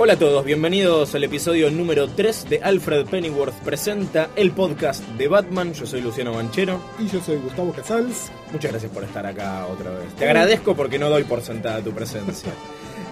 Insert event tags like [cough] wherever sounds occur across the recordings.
Hola a todos, bienvenidos al episodio número 3 de Alfred Pennyworth presenta el podcast de Batman. Yo soy Luciano Banchero. Y yo soy Gustavo Casals. Muchas gracias por estar acá otra vez. Te agradezco porque no doy por sentada tu presencia. [laughs]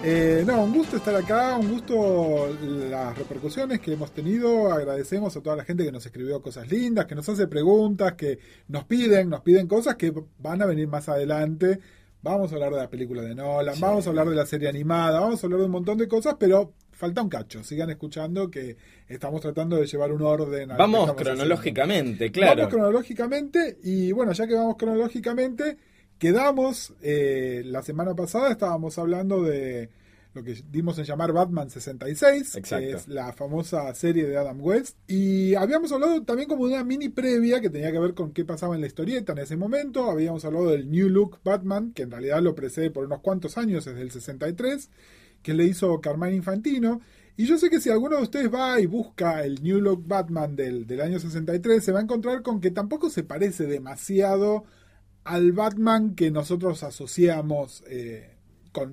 Eh, no, un gusto estar acá, un gusto las repercusiones que hemos tenido. Agradecemos a toda la gente que nos escribió cosas lindas, que nos hace preguntas, que nos piden, nos piden cosas que van a venir más adelante. Vamos a hablar de la película de Nolan, vamos a hablar de la serie animada, vamos a hablar de un montón de cosas, pero falta un cacho. Sigan escuchando que estamos tratando de llevar un orden. A vamos cronológicamente, claro. Vamos cronológicamente y bueno, ya que vamos cronológicamente Quedamos, eh, la semana pasada estábamos hablando de lo que dimos en llamar Batman 66, que es la famosa serie de Adam West. Y habíamos hablado también como de una mini previa que tenía que ver con qué pasaba en la historieta en ese momento. Habíamos hablado del New Look Batman, que en realidad lo precede por unos cuantos años, desde el 63, que le hizo Carmine Infantino. Y yo sé que si alguno de ustedes va y busca el New Look Batman del, del año 63, se va a encontrar con que tampoco se parece demasiado al Batman que nosotros asociamos eh,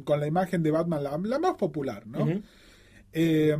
con, la imagen de Batman, la, más popular, ¿no? Eh,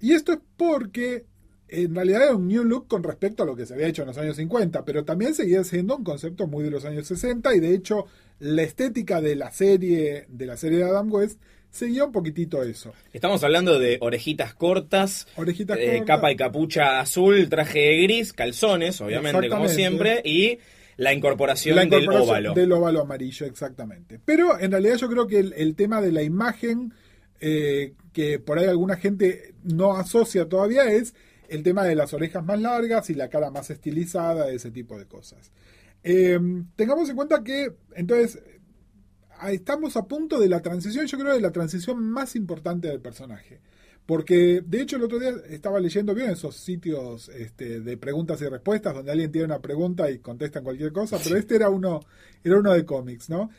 y esto es porque en realidad era un new look con respecto a lo que se había hecho en los años 50, pero también seguía siendo un concepto muy de los años 60 y de hecho la estética de la serie de la serie de Adam West seguía un poquitito eso. Estamos hablando de orejitas cortas, orejitas eh, capa y capucha azul, traje gris, calzones, obviamente como siempre y la incorporación, del óvalo. Del óvalo amarillo, exactamente. Pero en realidad yo creo que el, tema de la imagen, eh, que por ahí alguna gente no asocia todavía, es el tema de las orejas más largas y la cara más estilizada, ese tipo de cosas. Em, tengamos en cuenta que, entonces, estamos a punto de la transición, yo creo, de la transición más importante del personaje. Porque, de hecho, el otro día estaba leyendo bien esos sitios este, de preguntas y respuestas donde alguien tiene una pregunta y contestan cualquier cosa, pero este era uno, era uno de cómics, ¿no?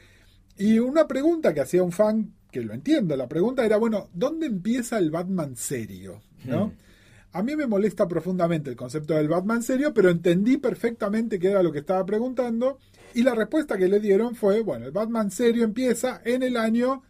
Y una pregunta que hacía un fan, que lo entiendo, la pregunta era, bueno, ¿dónde empieza el Batman serio? ¿No? Hmm. A mí me molesta profundamente el concepto del Batman serio, pero entendí perfectamente qué era lo que estaba preguntando. Y la respuesta que le dieron fue, bueno, el Batman serio empieza en el año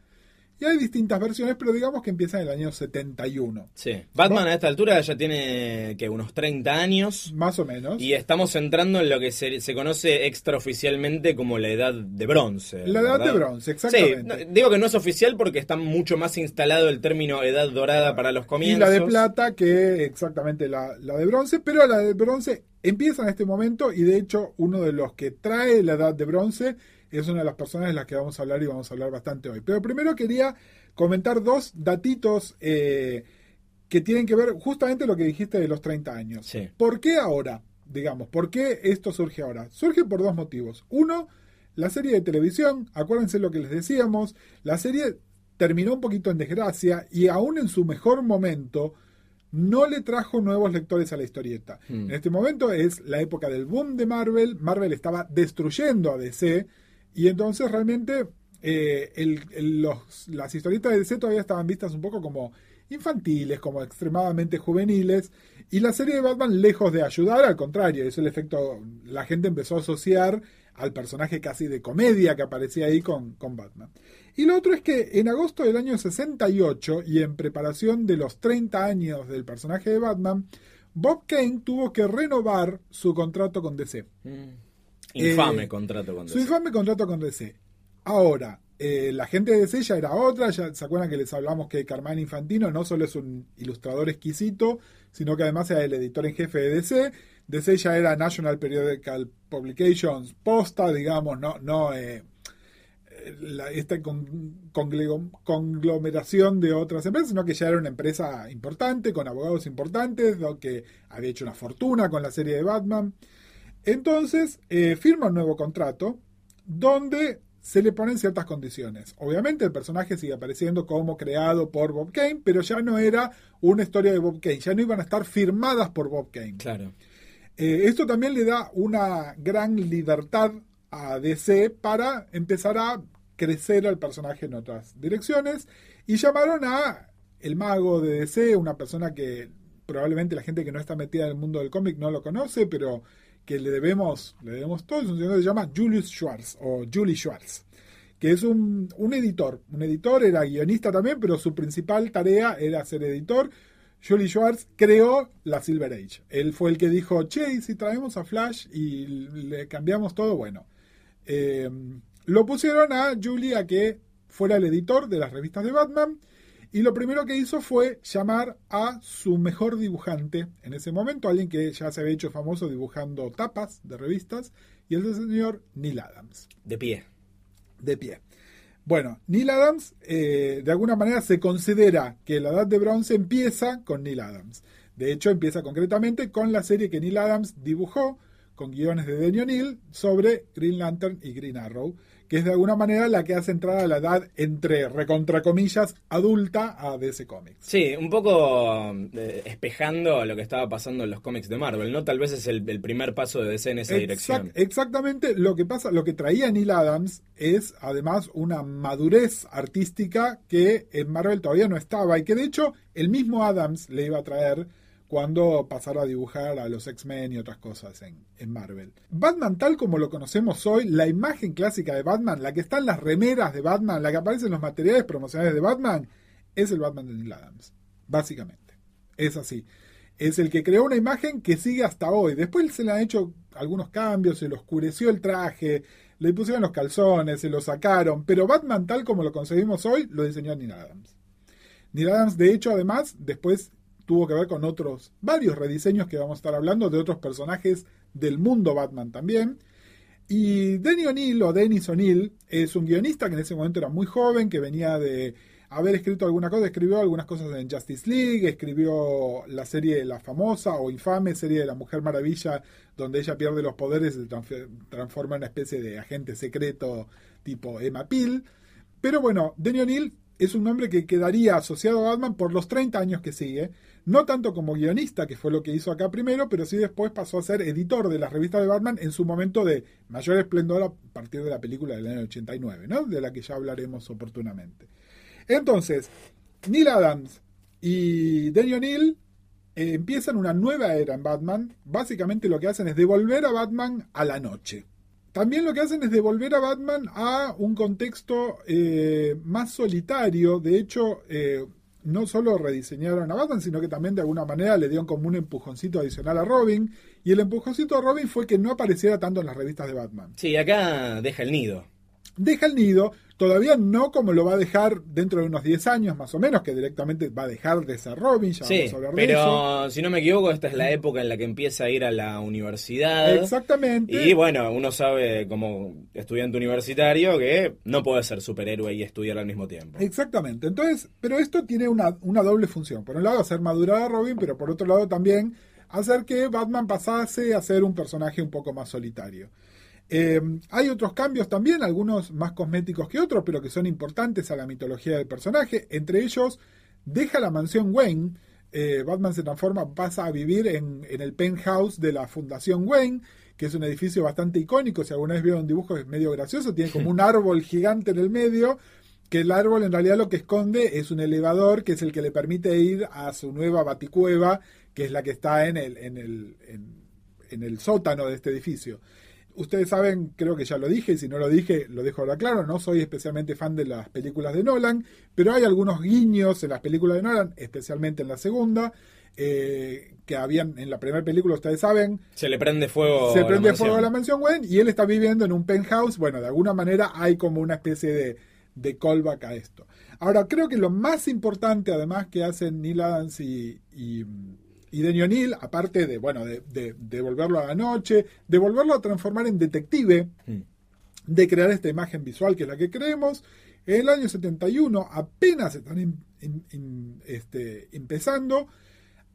y hay distintas versiones, pero digamos que empieza en el año 71. Sí. Batman a esta altura ya tiene que unos 30 años. Más o menos. Y estamos entrando en lo que se, conoce extraoficialmente como la edad de bronce. La edad de bronce, exactamente. Sí, digo que no es oficial porque está mucho más instalado el término edad dorada para los comienzos. Y la de plata que exactamente la, la de bronce, pero la de bronce empieza en este momento y de hecho uno de los que trae la edad de bronce es una de las personas de las que vamos a hablar y vamos a hablar bastante hoy. Pero primero quería comentar dos datitos eh, que tienen que ver justamente lo que dijiste de los 30 años. ¿Por qué ahora? Digamos, ¿por qué esto surge ahora? Surge por dos motivos. Uno, la serie de televisión, acuérdense lo que les decíamos, la serie terminó un poquito en desgracia y aún en su mejor momento no le trajo nuevos lectores a la historieta. Hmm. En este momento es la época del boom de Marvel, Marvel estaba destruyendo a DC, y entonces realmente eh, las historietas de DC todavía estaban vistas un poco como infantiles, como extremadamente juveniles, y la serie de Batman, lejos de ayudar, al contrario, es el efecto, la gente empezó a asociar al personaje casi de comedia que aparecía ahí con, con Batman. Y lo otro es que en agosto del año 68, y en preparación de los 30 años del personaje de Batman, Bob Kane tuvo que renovar su contrato con DC. Mm. Infame eh, contrato con DC. Su infame contrato con DC. Ahora, eh, la gente de DC ya era otra, ya se acuerdan que les hablamos que Carmine Infantino no solo es un ilustrador exquisito, sino que además era el editor en jefe de DC. DC ya era National Periodical Publications posta, digamos, no, no eh, esta conglomeración de otras empresas, sino que ya era una empresa importante, con abogados importantes, que había hecho una fortuna con la serie de Batman. Entonces, eh, firma un nuevo contrato donde se le ponen ciertas condiciones. Obviamente el personaje sigue apareciendo como creado por Bob Kane, pero ya no era una historia de Bob Kane, ya no iban a estar firmadas por Bob Kane. Claro. Eh, esto también le da una gran libertad a DC para empezar a crecer al personaje en otras direcciones y llamaron a el mago de DC, una persona que probablemente la gente que no está metida en el mundo del cómic no lo conoce, pero que le debemos, le debemos todo, es un señor que se llama Julius Schwartz o Julie Schwartz, que es un, un editor. Un editor era guionista también, pero su principal tarea era ser editor. Julie Schwartz creó la Silver Age. Él fue el que dijo, che, ¿y si traemos a Flash y le cambiamos todo, bueno. eh, lo pusieron a Julie a que fuera el editor de las revistas de Batman. Y lo primero que hizo fue llamar a su mejor dibujante en ese momento, alguien que ya se había hecho famoso dibujando tapas de revistas, y es el señor Neil Adams De pie. de pie. Bueno, Neil Adams, eh, de alguna manera se considera que la edad de bronce empieza con Neil Adams. De hecho, empieza concretamente con la serie que Neil Adams dibujó con guiones de Denny O'Neill sobre Green Lantern y Green Arrow, que es de alguna manera la que hace entrar a la edad entre, recontra comillas, adulta a DC Comics. Sí, un poco eh, espejando lo que estaba pasando en los cómics de Marvel, ¿no? Tal vez es el, el primer paso de DC en esa Exact- dirección. exactamente lo que pasa, lo que traía Neil Adams es además una madurez artística que en Marvel todavía no estaba y que de hecho el mismo Adams le iba a traer cuando pasara a dibujar a los X-Men y otras cosas en, en Marvel. Batman tal como lo conocemos hoy, la imagen clásica de Batman, la que está en las remeras de Batman, la que aparece en los materiales promocionales de Batman, es el Batman de Neil Adams, básicamente. Es así es el que creó una imagen que sigue hasta hoy. Después se le han hecho algunos cambios, se le oscureció el traje, le pusieron los calzones, se lo sacaron, pero Batman tal como lo conseguimos hoy lo diseñó Neil Adams. Neil Adams, de hecho, además, después tuvo que ver con otros, varios rediseños que vamos a estar hablando de otros personajes del mundo Batman también. Y Denny O'Neill o Dennis O'Neill es un guionista que en ese momento era muy joven, que venía de haber escrito alguna cosa, escribió algunas cosas en Justice League, escribió la serie, la famosa o infame serie de la Mujer Maravilla, donde ella pierde los poderes y se transf- transforma en una especie de agente secreto tipo Emma Peel. Pero bueno, Denny O'Neill es un nombre que quedaría asociado a Batman por los 30 años que sigue, no tanto como guionista, que fue lo que hizo acá primero, pero sí después pasó a ser editor de las revistas de Batman en su momento de mayor esplendor a partir de la película del año 89, ¿no? de la que ya hablaremos oportunamente. Entonces, Neil Adams y Denny O'Neill eh, empiezan una nueva era en Batman. Básicamente lo que hacen es devolver a Batman a la noche. También lo que hacen es devolver a Batman a un contexto eh, más solitario. De hecho, eh, no solo rediseñaron a Batman, sino que también de alguna manera le dieron como un empujoncito adicional a Robin. Y el empujoncito a Robin fue que no apareciera tanto en las revistas de Batman. Sí, acá deja el nido. Deja el nido, todavía no como lo va a dejar dentro de unos 10 años más o menos, que directamente va a dejar de ser Robin, ya Sí, vamos a hablar de eso. pero si no me equivoco, esta es la época en la que empieza a ir a la universidad. Exactamente. Y bueno, uno sabe como estudiante universitario que no puede ser superhéroe y estudiar al mismo tiempo. Exactamente. Entonces, pero esto tiene una, una doble función. Por un lado, hacer madurar a Robin, pero por otro lado también hacer que Batman pasase a ser un personaje un poco más solitario. Eh, hay otros cambios también, algunos más cosméticos que otros, pero que son importantes a la mitología del personaje. Entre ellos, deja la mansión Wayne. Eh, Batman se transforma, pasa a vivir en, en el penthouse de la Fundación Wayne, que es un edificio bastante icónico. Si alguna vez vieron un dibujo es medio gracioso, tiene como un [laughs] árbol gigante en el medio, que el árbol en realidad lo que esconde es un elevador que es el que le permite ir a su nueva baticueva, que es la que está en el, en el, en, en el sótano de este edificio. Ustedes saben, creo que ya lo dije, y si no lo dije, lo dejo ahora claro, no soy especialmente fan de las películas de Nolan, pero hay algunos guiños en las películas de Nolan, especialmente en la segunda, eh, que habían en la primera película, ustedes saben, Se le prende fuego. se prende fuego a la mansión Wayne y él está viviendo en un penthouse. Bueno, de alguna manera hay como una especie de, de callback a esto. Ahora, creo que lo más importante, además, que hacen Neil Adams y, y, y Denny O'Neill, aparte de, bueno, de, de, de volverlo a la noche, de volverlo a transformar en detective, Mm. de crear esta imagen visual que es la que creemos. En el año 71 apenas están este, empezando,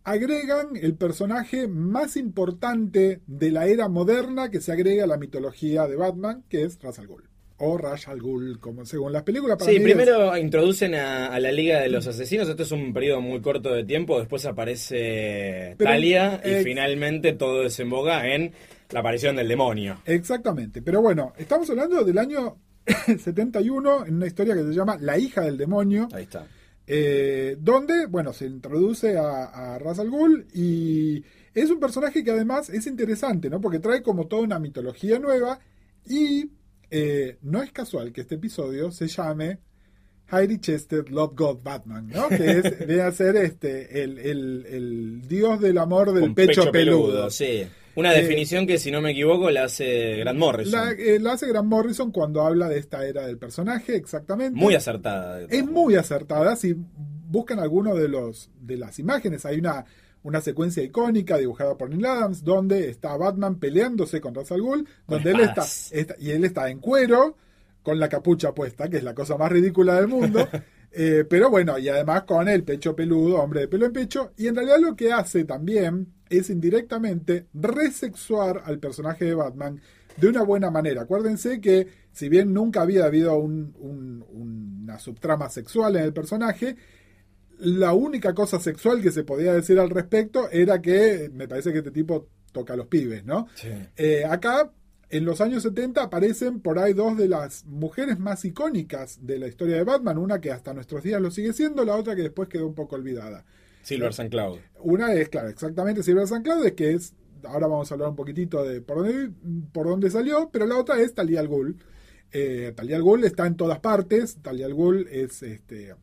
agregan el personaje más importante de la era moderna que se agrega a la mitología de Batman, que es Ra's al Ghul. O Ra's al Ghul, como según las películas. Para Sí, primero introducen a, a la Liga de los Asesinos. Esto es un periodo muy corto de tiempo. Después aparece Pero, Talia y eh, finalmente todo desemboca en la aparición del demonio. Exactamente. Pero bueno, estamos hablando del año [coughs] 71 en una historia que se llama La hija del demonio. Ahí está. eh, donde, bueno, se introduce a, a Ra's al Ghul y es un personaje que además es interesante, ¿no? Porque trae como toda una mitología nueva y eh, no es casual que este episodio se llame Heidi Chester Love God Batman, ¿no? Que es, [laughs] debe ser este, el, el, el, dios del amor del pecho, peludo. Sí. Una Eh, definición que, si no me equivoco, la hace Grant Morrison. La, eh, la hace Grant Morrison cuando habla de esta era del personaje, exactamente. Muy acertada. Es muy acertada. Si buscan alguno de los de las imágenes, hay una, una secuencia icónica dibujada por Neil Adams donde está Batman peleándose con Ra's al Ghul, donde él está- y él está en cuero con la capucha puesta, que es la cosa más ridícula del mundo. [laughs] Eh, pero bueno, y además con el pecho peludo, hombre de pelo en pecho, y en realidad lo que hace también es indirectamente resexuar al personaje de Batman de una buena manera. Acuérdense que si bien nunca había habido un- un- una subtrama sexual en el personaje, la única cosa sexual que se podía decir al respecto era que me parece que este tipo toca a los pibes, ¿no? Sí. Eh, acá, en los años 70, aparecen por ahí dos de las mujeres más icónicas de la historia de Batman. Una que hasta nuestros días lo sigue siendo, la otra que después quedó un poco olvidada. Silver St. Cloud. Una es, claro, exactamente Silver San Cloud, que es, ahora vamos a hablar un poquitito de por dónde, por dónde salió, pero la otra es Talia al Ghul. Eh, Talia al Ghul está en todas partes, Talia al Ghul es, este,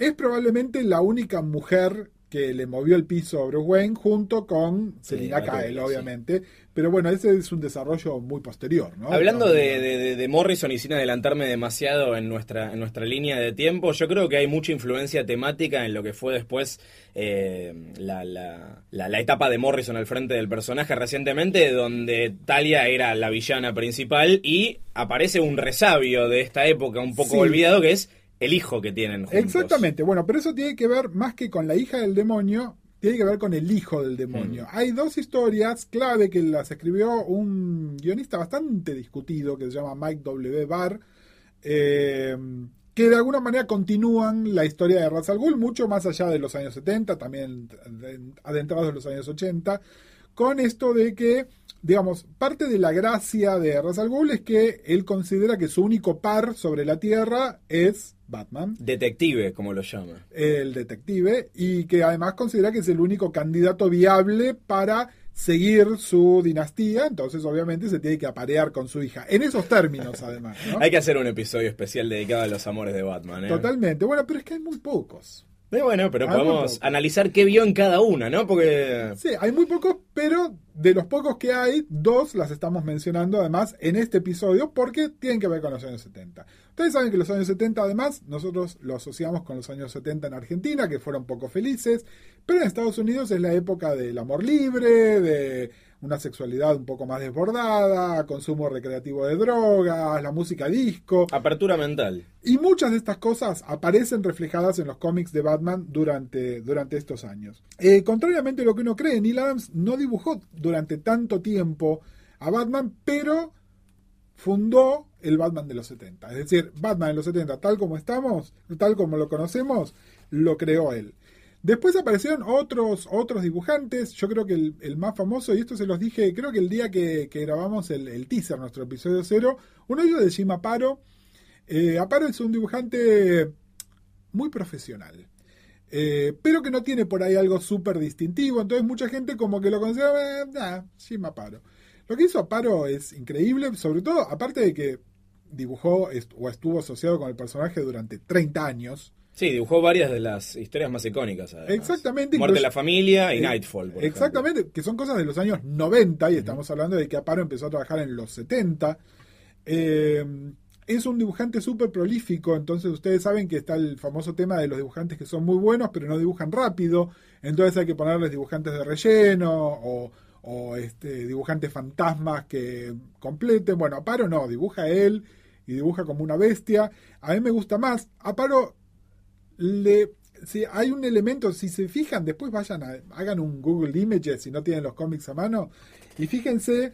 es probablemente la única mujer que le movió el piso a Bruce Wayne junto con Selina Kyle, sí. obviamente. Pero bueno, ese es un desarrollo muy posterior, ¿no? Hablando No, de, de- de- de Morrison y sin adelantarme demasiado en nuestra, en nuestra línea de tiempo, yo creo que hay mucha influencia temática en lo que fue después eh, la, la- la- la etapa de Morrison al frente del personaje recientemente, donde Talia era la villana principal y aparece un resabio de esta época un poco Sí. olvidado que es el hijo que tienen juntos. Exactamente, bueno, pero eso tiene que ver más que con la hija del demonio, tiene que ver con el hijo del demonio. Mm. Hay dos historias clave que las escribió un guionista bastante discutido que se llama Mike W. Barr, eh, que de alguna manera continúan la historia de Ra's al Ghul, mucho más allá de los años 70, también de- adentrados en los años 80, con esto de que, digamos, parte de la gracia de Ra's al Ghul es que él considera que su único par sobre la Tierra es Batman Detective, como lo llama. el detective, y que además considera que es el único candidato viable para seguir su dinastía, entonces obviamente se tiene que aparear con su hija. En esos términos, [laughs] además. ¿no? Hay que hacer un episodio especial dedicado a los amores de Batman. ¿eh? Totalmente. Bueno, pero es que hay muy pocos. Eh, bueno, pero Hay podemos analizar qué vio en cada una, ¿no? Porque Sí, hay muy pocos, pero de los pocos que hay, dos las estamos mencionando además en este episodio porque tienen que ver con los años 70. Ustedes saben que los años 70 además nosotros lo asociamos con los años 70 en Argentina, que fueron poco felices, pero en Estados Unidos es la época del amor libre, de una sexualidad un poco más desbordada, consumo recreativo de drogas, la música disco. apertura mental. Y muchas de estas cosas aparecen reflejadas en los cómics de Batman durante, durante estos años. Eh, contrariamente a lo que uno cree, Neil Adams no dibujó durante tanto tiempo a Batman, pero fundó el Batman de los 70. Es decir, Batman de los 70, tal como estamos, tal como lo conocemos, lo creó él. Después aparecieron otros, otros dibujantes. Yo creo que el, más famoso, y esto se los dije, creo que el día que, grabamos el, el teaser, nuestro episodio cero, uno de ellos de Jim Aparo. Eh, Aparo es un dibujante muy profesional. Eh, pero que no tiene por ahí algo súper distintivo. Entonces mucha gente como que lo considera, eh, nah, Jim Aparo. Lo que hizo Aparo es increíble, sobre todo, aparte de que dibujó est- o estuvo asociado con el personaje durante 30 años. Sí, dibujó varias de las historias más icónicas. además. Exactamente, Muerte de la familia y Eh, Nightfall. por Exactamente, que son cosas de los años 90 y estamos hablando de que Aparo empezó a trabajar en los 70. Eh, es un dibujante súper prolífico, entonces ustedes saben que está el famoso tema de los dibujantes que son muy buenos pero no dibujan rápido, entonces hay que ponerles dibujantes de relleno o, o, este, dibujantes fantasmas que completen. Bueno, Aparo no, dibuja él y dibuja como una bestia. A mí me gusta más. Aparo le si hay un elemento, si se fijan, después vayan a, hagan un Google Images si no tienen los cómics a mano y fíjense,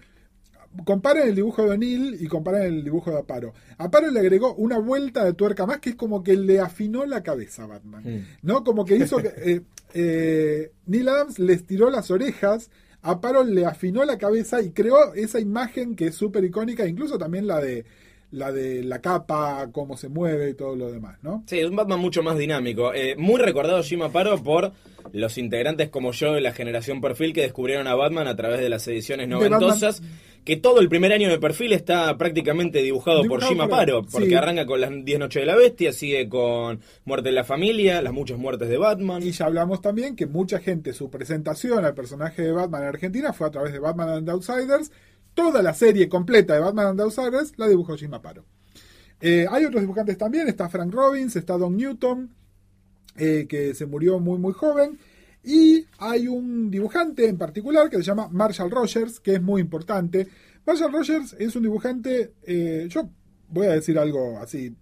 comparen el dibujo de O'Neill y comparen el dibujo de Aparo. Aparo le agregó una vuelta de tuerca más que es como que le afinó la cabeza a Batman, Mm. ¿no? Como que hizo que eh, eh, Neil Adams les tiró las orejas, Aparo le afinó la cabeza y creó esa imagen que es súper icónica, incluso también la de la de la capa, cómo se mueve y todo lo demás, ¿no? Sí, es un Batman mucho más dinámico. Eh, muy recordado Jim Aparo por los integrantes como yo de la generación perfil que descubrieron a Batman a través de las ediciones noventosas. Que todo el primer año de perfil está prácticamente dibujado, por Jim Paro, porque arranca con las 10 noches de la bestia, sigue con Muerte de la familia, las muchas muertes de Batman. Y ya hablamos también que mucha gente, su presentación al personaje de Batman en Argentina fue a través de Batman and Outsiders. Toda la serie completa de Batman and Outsiders la dibujó Jim Aparo. Eh, hay otros dibujantes también, está Frank Robbins, está Don Newton, eh, que se murió muy muy joven. Y hay un dibujante en particular que se llama Marshall Rogers, que es muy importante. Marshall Rogers es un dibujante, eh, yo voy a decir algo así,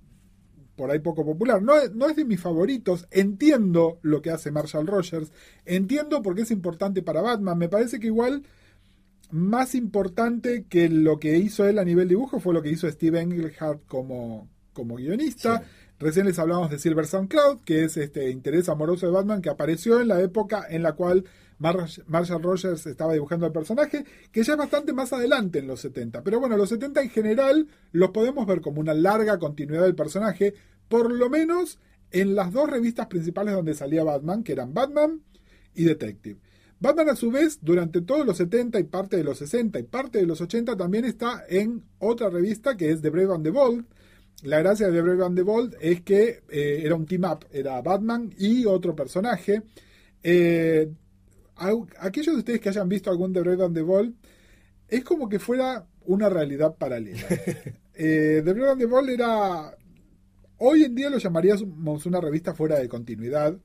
por ahí poco popular. No, no, es de mis favoritos. Entiendo lo que hace Marshall Rogers. Entiendo por qué es importante para Batman. Me parece que igual más importante que lo que hizo él a nivel dibujo fue lo que hizo Steve Englehart como, como guionista. Recién les hablamos de Silver Sun Cloud, que es este interés amoroso de Batman que apareció en la época en la cual Marshall Rogers estaba dibujando al personaje, que ya es bastante más adelante en los 70. Pero bueno, los 70 en general los podemos ver como una larga continuidad del personaje, por lo menos en las dos revistas principales donde salía Batman, que eran Batman y Detective. Batman a su vez, durante todos los 70 y parte de los 60 y parte de los 80 también está en otra revista que es The Brave and the Bold, la gracia de The Brave and the Bold es que eh, era un team up, era Batman y otro personaje. Eh, aquellos de ustedes que hayan visto algún The Brave and the Bold, es como que fuera una realidad paralela. [laughs] eh, The Brave and the Bold era. Hoy en día lo llamaríamos una revista fuera de continuidad.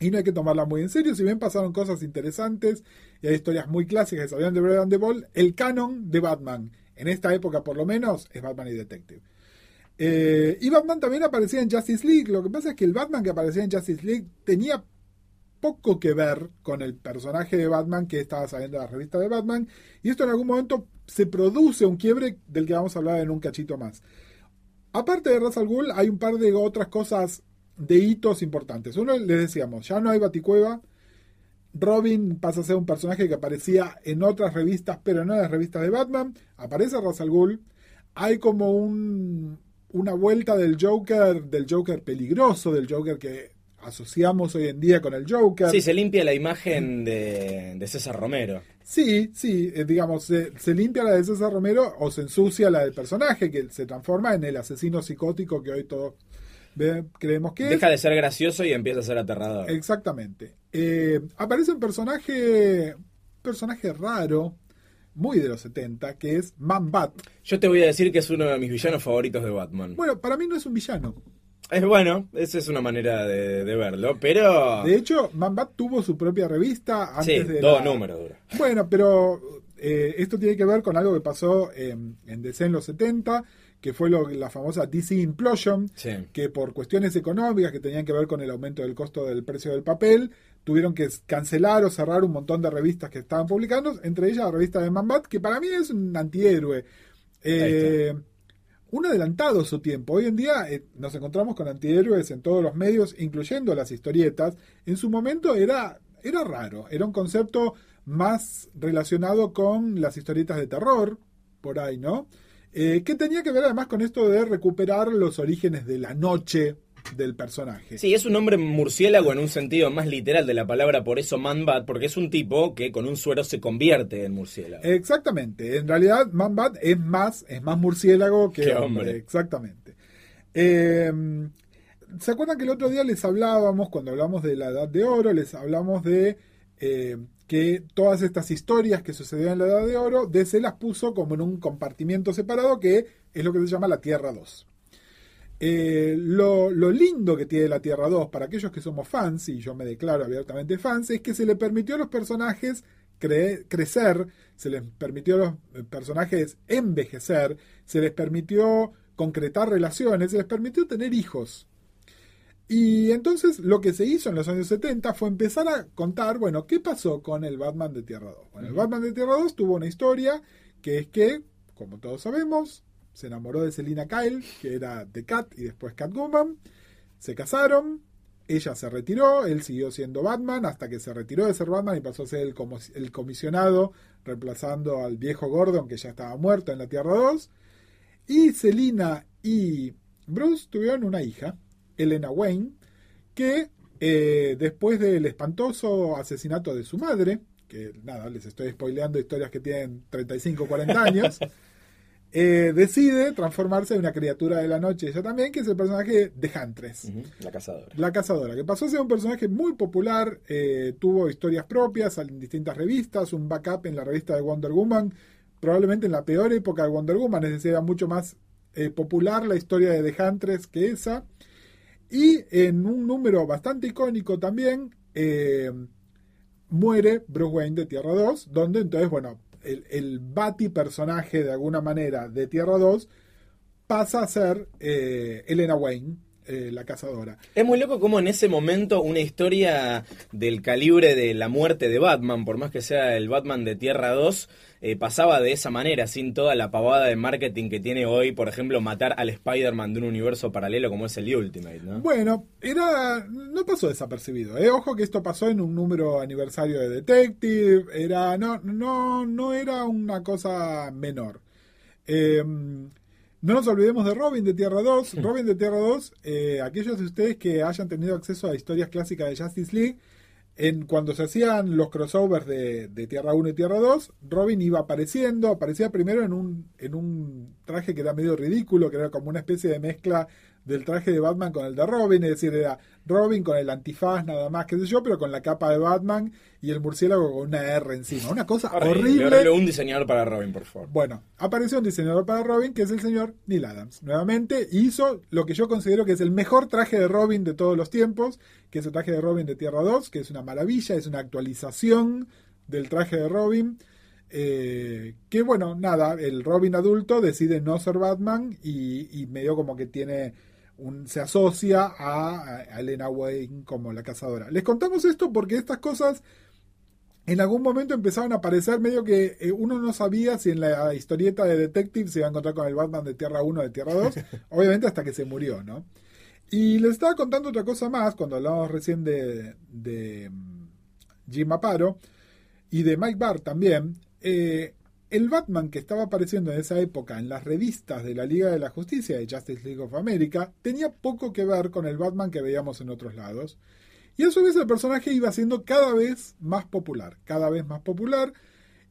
Y no hay que tomarla muy en serio. Si bien pasaron cosas interesantes y hay historias muy clásicas que salían de Brave and the Bold, el canon de Batman, en esta época por lo menos, es Batman y Detective. Eh, y Batman también aparecía en Justice League. Lo que pasa es que el Batman que aparecía en Justice League tenía poco que ver con el personaje de Batman que estaba saliendo de la revista de Batman. Y esto en algún momento se produce un quiebre del que vamos a hablar en un cachito más. Aparte de Ra's al Ghul, hay un par de otras cosas de hitos importantes. Uno, les decíamos, ya no hay Baticueva. Robin pasa a ser un personaje que aparecía en otras revistas, pero no en las revistas de Batman. Aparece Ra's al Ghul. Hay como un, una vuelta del Joker, del Joker peligroso, del Joker que asociamos hoy en día con el Joker. Sí, se limpia la imagen de, César Romero. Sí, sí, eh, digamos, se, limpia la de César Romero o se ensucia la del personaje que se transforma en el asesino psicótico que hoy todos creemos que Deja de ser gracioso y empieza a ser aterrador. Exactamente. Eh, aparece un personaje, personaje raro, muy de los 70, que es Man Bat. Yo te voy a decir que es uno de mis villanos favoritos de Batman. Bueno, para mí no es un villano. Es bueno, esa es una manera de, verlo, pero... De hecho, Man Bat tuvo su propia revista antes sí, de... dos números Bueno, pero eh, esto tiene que ver con algo que pasó en, en DC en los 70, que fue lo, la famosa DC Implosion, que por cuestiones económicas que tenían que ver con el aumento del costo del precio del papel, tuvieron que cancelar o cerrar un montón de revistas que estaban publicando, entre ellas la revista de Mambat, que para mí es un antihéroe. Eh, un adelantado a su tiempo. Hoy en día eh, nos encontramos con antihéroes en todos los medios, incluyendo las historietas. En su momento era, era raro, era un concepto más relacionado con las historietas de terror, por ahí, ¿no? Eh, que tenía que ver además con esto de recuperar los orígenes de la noche del personaje. Sí, es un hombre murciélago en un sentido más literal de la palabra, por eso Man-Bat, porque es un tipo que con un suero se convierte en murciélago. Exactamente, en realidad Man-Bat es más, es más murciélago que hombre. Exactamente. Em, ¿Se acuerdan que el otro día les hablábamos, cuando hablamos de la Edad de Oro, les hablamos de eh, que todas estas historias que sucedían en la Edad de Oro, DC las puso como en un compartimiento separado que es lo que se llama la Tierra 2. Eh, lo, lindo que tiene la Tierra 2 para aquellos que somos fans, y yo me declaro abiertamente fans, es que se le permitió a los personajes crecer, se les permitió a los eh, personajes envejecer, se les permitió concretar relaciones, se les permitió tener hijos. Y entonces lo que se hizo en los años 70 fue empezar a contar, bueno, ¿qué pasó con el Batman de Tierra 2? Bueno, el Batman de Tierra 2 tuvo una historia que es que, como todos sabemos, se enamoró de Selina Kyle, que era de Cat y después Catwoman. Se casaron, ella se retiró, él siguió siendo Batman hasta que se retiró de ser Batman y pasó a ser el, el comisionado, reemplazando al viejo Gordon que ya estaba muerto en la Tierra 2. Y Selina y Bruce tuvieron una hija, Elena Wayne, que eh, después del espantoso asesinato de su madre, que nada, les estoy spoileando historias que tienen 35 o 40 años, [laughs] eh, decide transformarse en una criatura de la noche ella también, que es el personaje de Huntress. La cazadora. La cazadora, que pasó a ser un personaje muy popular, eh, tuvo historias propias en distintas revistas, un backup en la revista de Wonder Woman, probablemente en la peor época de Wonder Woman, es decir, era mucho más popular la historia de The Huntress que esa. Y en un número bastante icónico también, muere Bruce Wayne de Tierra 2, donde entonces, bueno, el, el Bati personaje de alguna manera de Tierra 2 pasa a ser eh, Elena Wayne, eh, la cazadora. Es muy loco como en ese momento una historia del calibre de la muerte de Batman, por más que sea el Batman de Tierra 2, eh, pasaba de esa manera, sin toda la pavada de marketing que tiene hoy, por ejemplo, matar al Spider-Man de un universo paralelo como es el Ultimate, ¿no? Bueno, era no pasó desapercibibido. ¿eh? Ojo que esto pasó en un número aniversario de Detective, era no no no era una cosa menor. Eh, no nos olvidemos de Robin de Tierra 2. Robin de Tierra 2, eh, aquellos de ustedes que hayan tenido acceso a historias clásicas de Justice League, en cuando se hacían los crossovers de, de, Tierra 1 y Tierra 2, Robin iba apareciendo, aparecía primero en un, en un traje que era medio ridículo, que era como una especie de mezcla del traje de Batman con el de Robin, es decir, era Robin con el antifaz nada más, qué sé yo, pero con la capa de Batman y el murciélago con una R encima. Una cosa horrible. horrible. un diseñador para Robin, por favor. Bueno, apareció un diseñador para Robin, que es el señor Neil Adams. Nuevamente hizo lo que yo considero que es el mejor traje de Robin de todos los tiempos, que es el traje de Robin de Tierra 2, que es una maravilla, es una actualización del traje de Robin. Eh, que bueno, nada, el Robin adulto decide no ser Batman y, y medio como que tiene se asocia a, Elena Wayne como la cazadora. Les contamos esto porque estas cosas en algún momento empezaron a aparecer medio que eh, uno no sabía si en la historieta de Detective se iba a encontrar con el Batman de Tierra 1 o de Tierra 2, [laughs] obviamente hasta que se murió, ¿no? Y les estaba contando otra cosa más cuando hablábamos recién de, de mm, Jim Aparo y de Mike Barr también. Eh, el Batman que estaba apareciendo en esa época en las revistas de la Liga de la Justicia de Justice League of America tenía poco que ver con el Batman que veíamos en otros lados. Y a su vez el personaje iba siendo cada vez más popular, cada vez más popular.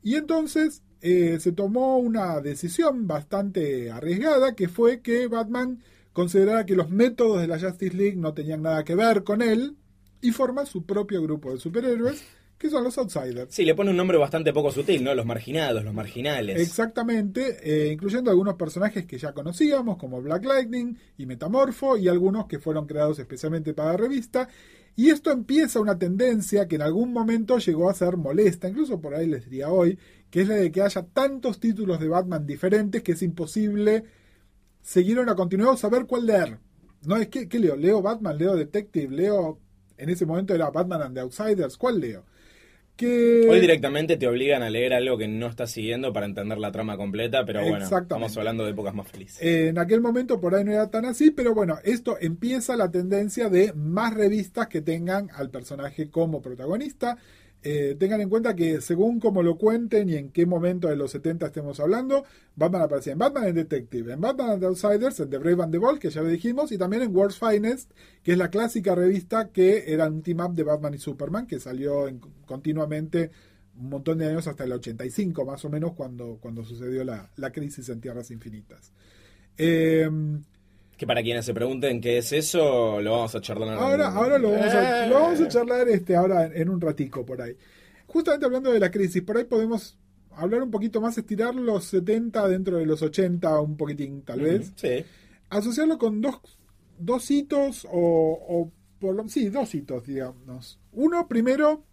Y entonces eh, se tomó una decisión bastante arriesgada, que fue que Batman considerara que los métodos de la Justice League no tenían nada que ver con él y forma su propio grupo de superhéroes que son los outsiders. Sí, le pone un nombre bastante poco sutil, ¿no? Los marginados, los marginales. Exactamente, eh, incluyendo algunos personajes que ya conocíamos, como Black Lightning y Metamorfo, y algunos que fueron creados especialmente para la revista. Y esto empieza una tendencia que en algún momento llegó a ser molesta, incluso por ahí les diría hoy, que es la de que haya tantos títulos de Batman diferentes que es imposible seguir una continuidad o saber cuál leer. No es que, ¿qué leo? ¿Leo Batman? ¿Leo Detective? ¿Leo en ese momento era Batman and the Outsiders? ¿Cuál leo? Hoy directamente te obligan a leer algo que no estás siguiendo para entender la trama completa, pero bueno, estamos hablando de épocas más felices. en aquel momento por ahí no era tan así, pero bueno, esto empieza la tendencia de más revistas que tengan al personaje como protagonista. Eh, tengan en cuenta que según como lo cuenten y en qué momento de los 70 estemos hablando, Batman aparecía en Batman and Detective, en Batman and the Outsiders, en The Brave and the Bold, que ya lo dijimos, y también en World's Finest, que es la clásica revista que era un team-up de Batman y Superman, que salió continuamente un montón de años hasta el 85 más o menos cuando, cuando sucedió la, la crisis en Tierras Infinitas. Eh, que para quienes se pregunten qué es eso, lo vamos a charlar. Ahora, ahora lo vamos a, lo vamos a charlar este, ahora en, un ratico por ahí. Justamente hablando de la crisis, por ahí podemos hablar un poquito más, estirar los 70 dentro de los 80, un poquitín tal vez. sí. Asociarlo con dos, dos hitos o, o por lo, sí, dos hitos, digamos. Uno, primero,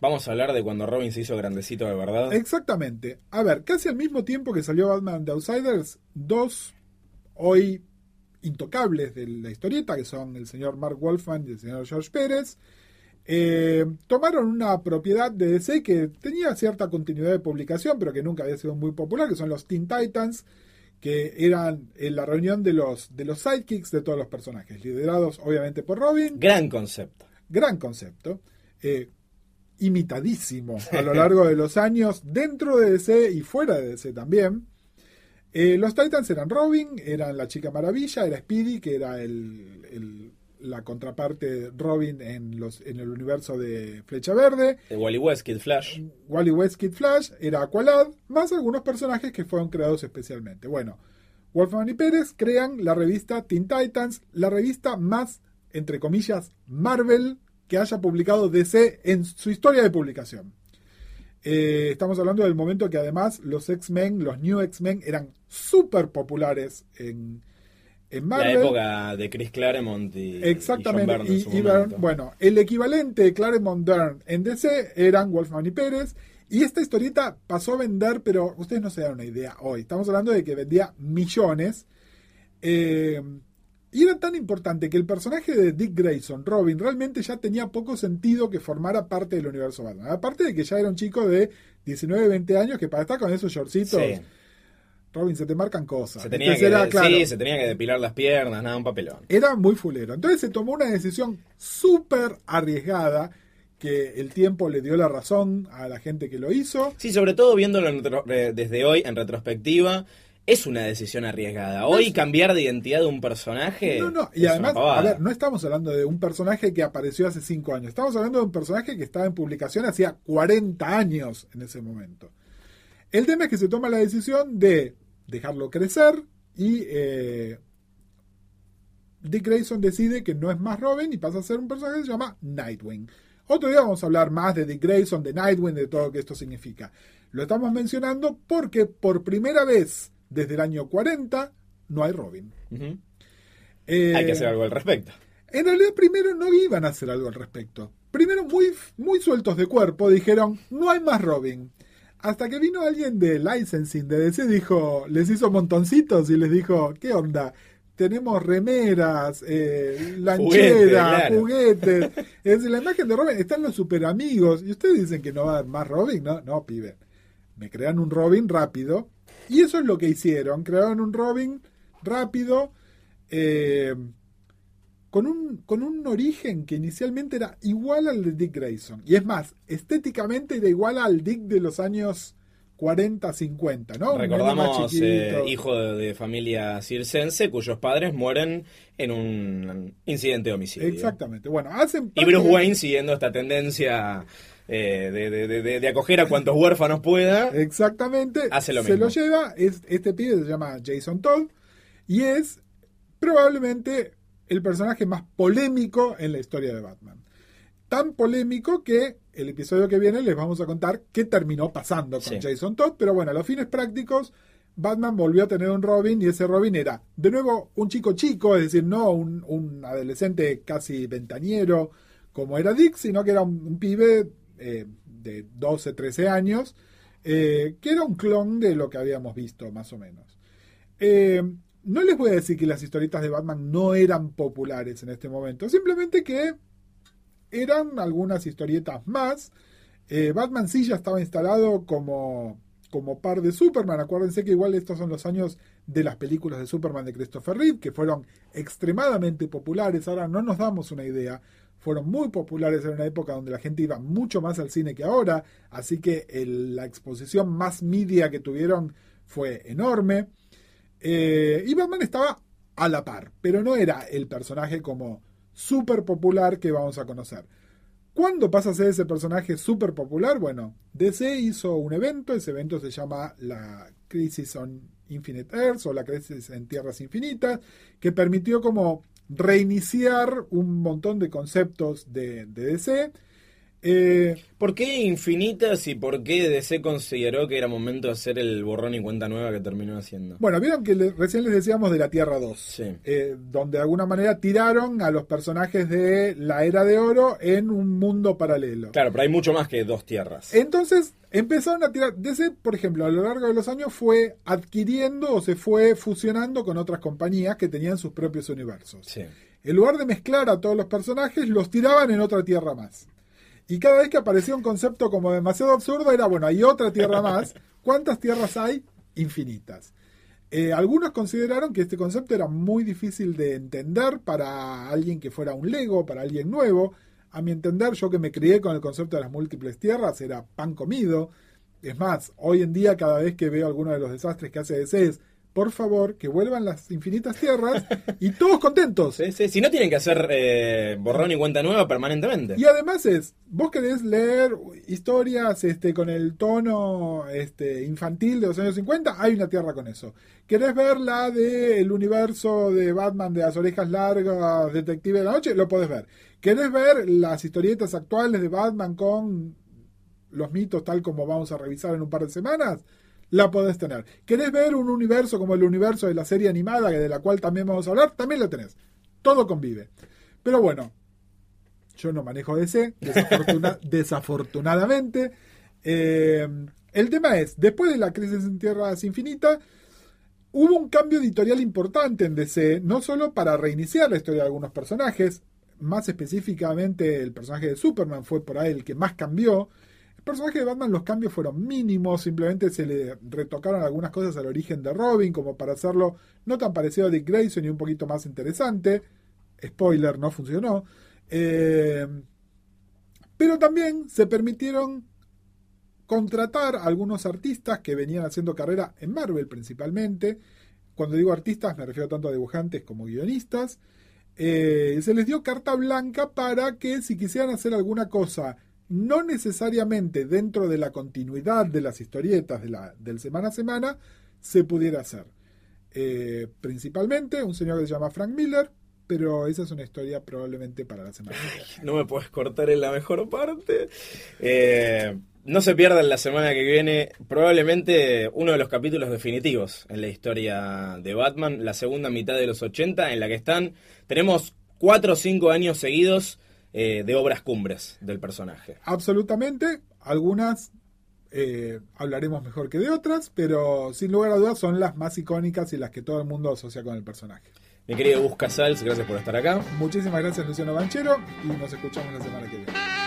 Vamos a hablar de cuando Robin se hizo grandecito de verdad. Exactamente. A ver, casi al mismo tiempo que salió Batman The Outsiders, dos hoy intocables de la historieta, que son el señor Mark Wolfman y el señor George Pérez, eh, tomaron una propiedad de DC que tenía cierta continuidad de publicación, pero que nunca había sido muy popular, que son los Teen Titans, que eran en la reunión de los, de los sidekicks de todos los personajes, liderados obviamente por Robin. Gran concepto. Gran concepto. Eh, imitadísimo a lo largo de los años dentro de DC y fuera de DC también. Eh, los Titans eran Robin, eran la Chica Maravilla, era Speedy, que era el, la contraparte Robin en, los, en el universo de Flecha Verde. Wally West, Kid Flash. Wally West, Kid Flash, era Aqualad, más algunos personajes que fueron creados especialmente. Bueno, Wolfman y Pérez crean la revista Teen Titans, la revista más, entre comillas, Marvel que haya publicado DC en su historia de publicación. Eh, estamos hablando del momento que además los X-Men, los New X-Men, eran súper populares en, en Marvel. La época de Chris Claremont y, Exactamente. y John Byrne. bueno, el equivalente de Claremont Byrne en DC eran Wolfman y Pérez. Y esta historieta pasó a vender, pero ustedes no se dan una idea hoy. Estamos hablando de que vendía millones. Eh, y era tan importante que el personaje de Dick Grayson, Robin, realmente ya tenía poco sentido que formara parte del universo Batman. Aparte de que ya era un chico de 19, 20 años que para estar con esos shortcitos, Sí. Robin, se te marcan cosas. Se tenía, que, era, claro, sí, se tenía que depilar las piernas, nada, un papelón. era muy fulero. Entonces se tomó una decisión súper arriesgada que el tiempo le dio la razón a la gente que lo hizo. Sí, sobre todo viéndolo en eh, desde hoy en retrospectiva, es una decisión arriesgada. Hoy cambiar de identidad de un personaje. No, no, y además, a ver, no estamos hablando de un personaje que apareció hace 5 años, estamos hablando de un personaje que estaba en publicación hacía 40 años en ese momento. El tema es que se toma la decisión de dejarlo crecer y eh, Dick Grayson decide que no es más Robin y pasa a ser un personaje que se llama Nightwing. Otro día vamos a hablar más de Dick Grayson, de Nightwing, de todo lo que esto significa. Lo estamos mencionando porque por primera vez desde el año 40 no hay Robin. Eh, Hay que hacer algo al respecto. en realidad primero no iban a hacer algo al respecto. Primero muy, muy sueltos de cuerpo dijeron, no hay más Robin. Hasta que vino alguien de licensing de DC, dijo, les hizo montoncitos y les dijo, ¿qué onda? Tenemos remeras, eh, lancheras, claro. juguetes. [laughs] Es decir, la imagen de Robin, están los super amigos. Y ustedes dicen que no va a haber más Robin, ¿no? No, pibe. Me crean un Robin rápido. Y eso es lo que hicieron. Crearon un Robin rápido. eh, con un, con un origen que inicialmente era igual al de Dick Grayson. Y es más, estéticamente era igual al Dick de los años 40, 50, ¿no? Recordamos, eh, hijo de, de familia circense cuyos padres mueren en un incidente de homicidio. Exactamente. Bueno, hacen Y Bruce Wayne siguiendo esta tendencia eh, de, de- de- de- de acoger a cuantos huérfanos pueda. Exactamente. Hace lo se mismo. lo lleva. Es, este pibe se llama Jason Todd. Y es probablemente el personaje más polémico en la historia de Batman. Tan polémico que el episodio que viene les vamos a contar qué terminó pasando con Sí. Jason Todd. Pero bueno, a los fines prácticos, Batman volvió a tener un Robin y ese Robin era de nuevo un chico chico, es decir, no un, un adolescente casi ventañero como era Dick, sino que era un, un pibe eh, de 12, 13 años, eh, que era un clon de lo que habíamos visto más o menos. Eh, no les voy a decir que las historietas de Batman no eran populares en este momento, simplemente que eran algunas historietas más. Eh, Batman sí ya estaba instalado como, como par de Superman. Acuérdense que igual estos son los años de las películas de Superman de Christopher Reeve, que fueron extremadamente populares. Ahora no nos damos una idea. Fueron muy populares en una época donde la gente iba mucho más al cine que ahora. Así que la exposición más media que tuvieron fue enorme. Eh, y Batman estaba a la par, pero no era el personaje como súper popular que vamos a conocer. ¿Cuándo pasa a ser ese personaje súper popular? Bueno, DC hizo un evento, ese evento se llama la Crisis on Infinite Earths o la Crisis en Tierras Infinitas, que permitió como reiniciar un montón de conceptos de, de DC. Eh, ¿Por qué infinitas y por qué DC consideró que era momento de hacer el borrón y cuenta nueva que terminó haciendo? Bueno, vieron que le- recién les decíamos de la Tierra 2, Sí. eh, donde de alguna manera tiraron a los personajes de la Era de Oro en un mundo paralelo. Claro, pero hay mucho más que dos tierras. Entonces empezaron a tirar, DC, por ejemplo, a lo largo de los años fue adquiriendo o se fue fusionando con otras compañías que tenían sus propios universos. Sí. En lugar de mezclar a todos los personajes, los tiraban en otra tierra más. Y cada vez que aparecía un concepto como demasiado absurdo, era, bueno, hay otra tierra más. [laughs] ¿Cuántas tierras hay? Infinitas. Eh, algunos consideraron que este concepto era muy difícil de entender para alguien que fuera un Lego, para alguien nuevo. A mi entender, yo que me crié con el concepto de las múltiples tierras, era pan comido. Es más, hoy en día cada vez que veo alguno de los desastres que hace DC es por favor, que vuelvan las infinitas tierras y todos contentos. Sí, sí. Si no tienen que hacer eh, borrón y cuenta nueva permanentemente. Y además es, vos querés leer historias este, con el tono este, infantil de los años 50, hay una tierra con eso. ¿Querés ver la del universo de Batman de las orejas largas, Detective de la Noche? Lo podés ver. ¿Querés ver las historietas actuales de Batman con los mitos tal como vamos a revisar en un par de semanas? La podés tener. ¿Querés ver un universo como el universo de la serie animada, de la cual también vamos a hablar? También lo tenés. Todo convive. Pero bueno, yo no manejo DC, [laughs] desafortunadamente. Eh, el tema es, después de la crisis en Tierras Infinita, hubo un cambio editorial importante en DC, no solo para reiniciar la historia de algunos personajes, más específicamente el personaje de Superman fue por ahí el que más cambió, el personaje de Batman los cambios fueron mínimos, simplemente se le retocaron algunas cosas al origen de Robin, como para hacerlo no tan parecido a Dick Grayson y un poquito más interesante. Spoiler, no funcionó. Eh, pero también se permitieron contratar a algunos artistas que venían haciendo carrera en Marvel principalmente. Cuando digo artistas me refiero tanto a dibujantes como guionistas. Eh, se les dio carta blanca para que si quisieran hacer alguna cosa no necesariamente dentro de la continuidad de las historietas de la, del semana a semana se pudiera hacer. Eh, principalmente un señor que se llama Frank Miller, pero esa es una historia probablemente para la semana. no me puedes cortar en la mejor parte. Eh, no se pierdan la semana que viene probablemente uno de los capítulos definitivos en la historia de Batman, la segunda mitad de los 80, en la que están, tenemos cuatro o cinco años seguidos eh, de obras cumbres del personaje. Absolutamente, algunas eh, hablaremos mejor que de otras, pero sin lugar a dudas son las más icónicas y las que todo el mundo asocia con el personaje. Mi querido Busca Casals, gracias por estar acá. Muchísimas gracias Luciano Banchero y nos escuchamos la semana que viene.